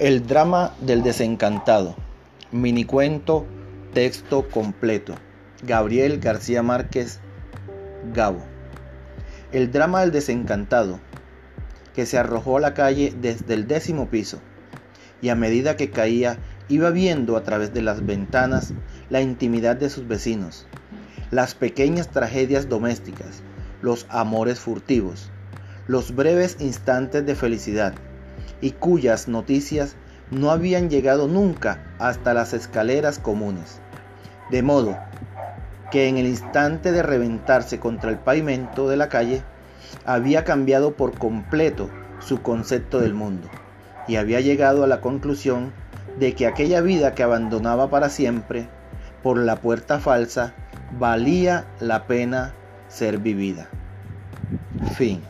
El drama del desencantado. Minicuento, texto completo. Gabriel García Márquez, Gabo. El drama del desencantado, que se arrojó a la calle desde el décimo piso, y a medida que caía iba viendo a través de las ventanas la intimidad de sus vecinos, las pequeñas tragedias domésticas, los amores furtivos, los breves instantes de felicidad, y cuyas noticias no habían llegado nunca hasta las escaleras comunes. De modo que en el instante de reventarse contra el pavimento de la calle, había cambiado por completo su concepto del mundo y había llegado a la conclusión de que aquella vida que abandonaba para siempre por la puerta falsa valía la pena ser vivida. Fin.